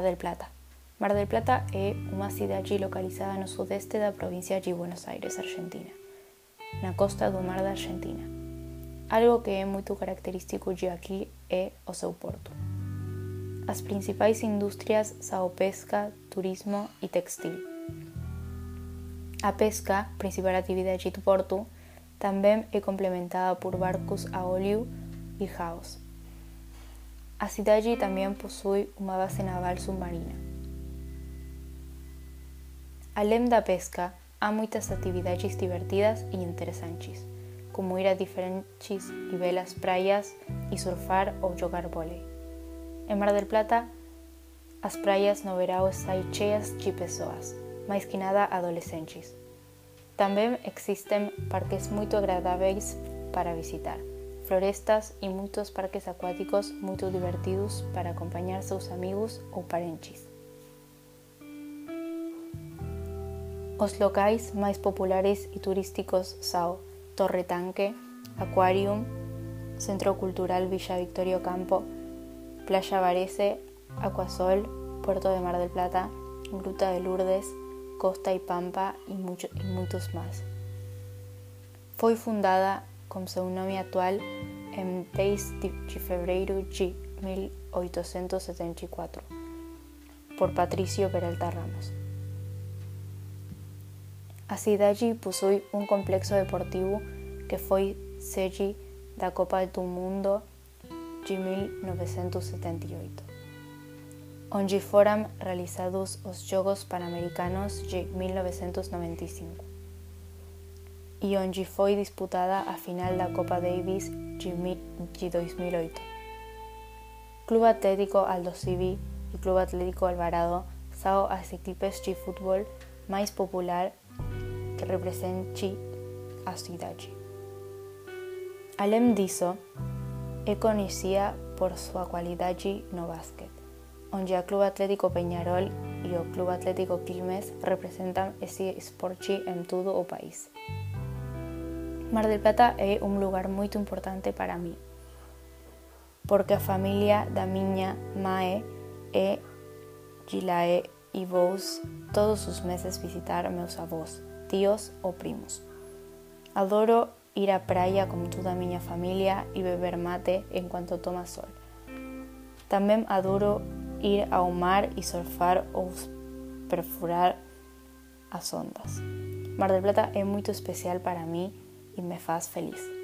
Mar del Plata. Mar del Plata é unha cidade localizada no sudeste da provincia de Buenos Aires, Argentina, na costa do mar da Argentina. Algo que é moito característico de aquí é o seu porto. As principais industrias são pesca, turismo e textil. A pesca, principal atividade do porto, também é complementada por barcos a óleo e jaos. A cidade também possui uma base naval submarina. Além da pesca, há muitas atividades divertidas e interessantes, como ir a diferentes e belas praias e surfar ou jogar vôlei. Em Mar del Plata, as praias no verão estão cheias de pessoas, mais que nada adolescentes. Também existem parques muito agradáveis para visitar florestas e muitos parques aquáticos muito divertidos para acompanhar seus amigos ou parentes. Os locais mais populares e turísticos são Torre Tanque, Aquarium, Centro Cultural Villa Victorio Campo, Playa Varese, Aquasol, Puerto de Mar del Plata, Gruta de Lourdes, Costa y Pampa e, mucho, e muitos mais. Foi fundada com seu nome atual em 10 de fevereiro de 1874 por Patricio Peralta Ramos. A cidade possui um complexo deportivo que foi sede da Copa do Mundo de 1978, onde foram realizados os Jogos Pan-Americanos de 1995 e onde foi disputada a final da Copa Davis de 2008. Clube Atlético Aldo Civi e Clube Atlético Alvarado são as equipes de futebol mais popular que representam a cidade. Além disso, é conhecida por sua qualidade no basquete, onde o Clube Atlético Peñarol e o Clube Atlético Quilmes representam esse esporte em todo o país. Mar del Plata é un lugar moito importante para mí, porque a familia da miña mae é Gilae e vous todos os meses visitar meus avós, tíos ou primos. Adoro ir á praia con toda a miña familia e beber mate enquanto toma sol. Tamén adoro ir ao mar e surfar ou perfurar as ondas. Mar del Plata é moito especial para mí y me faz feliz.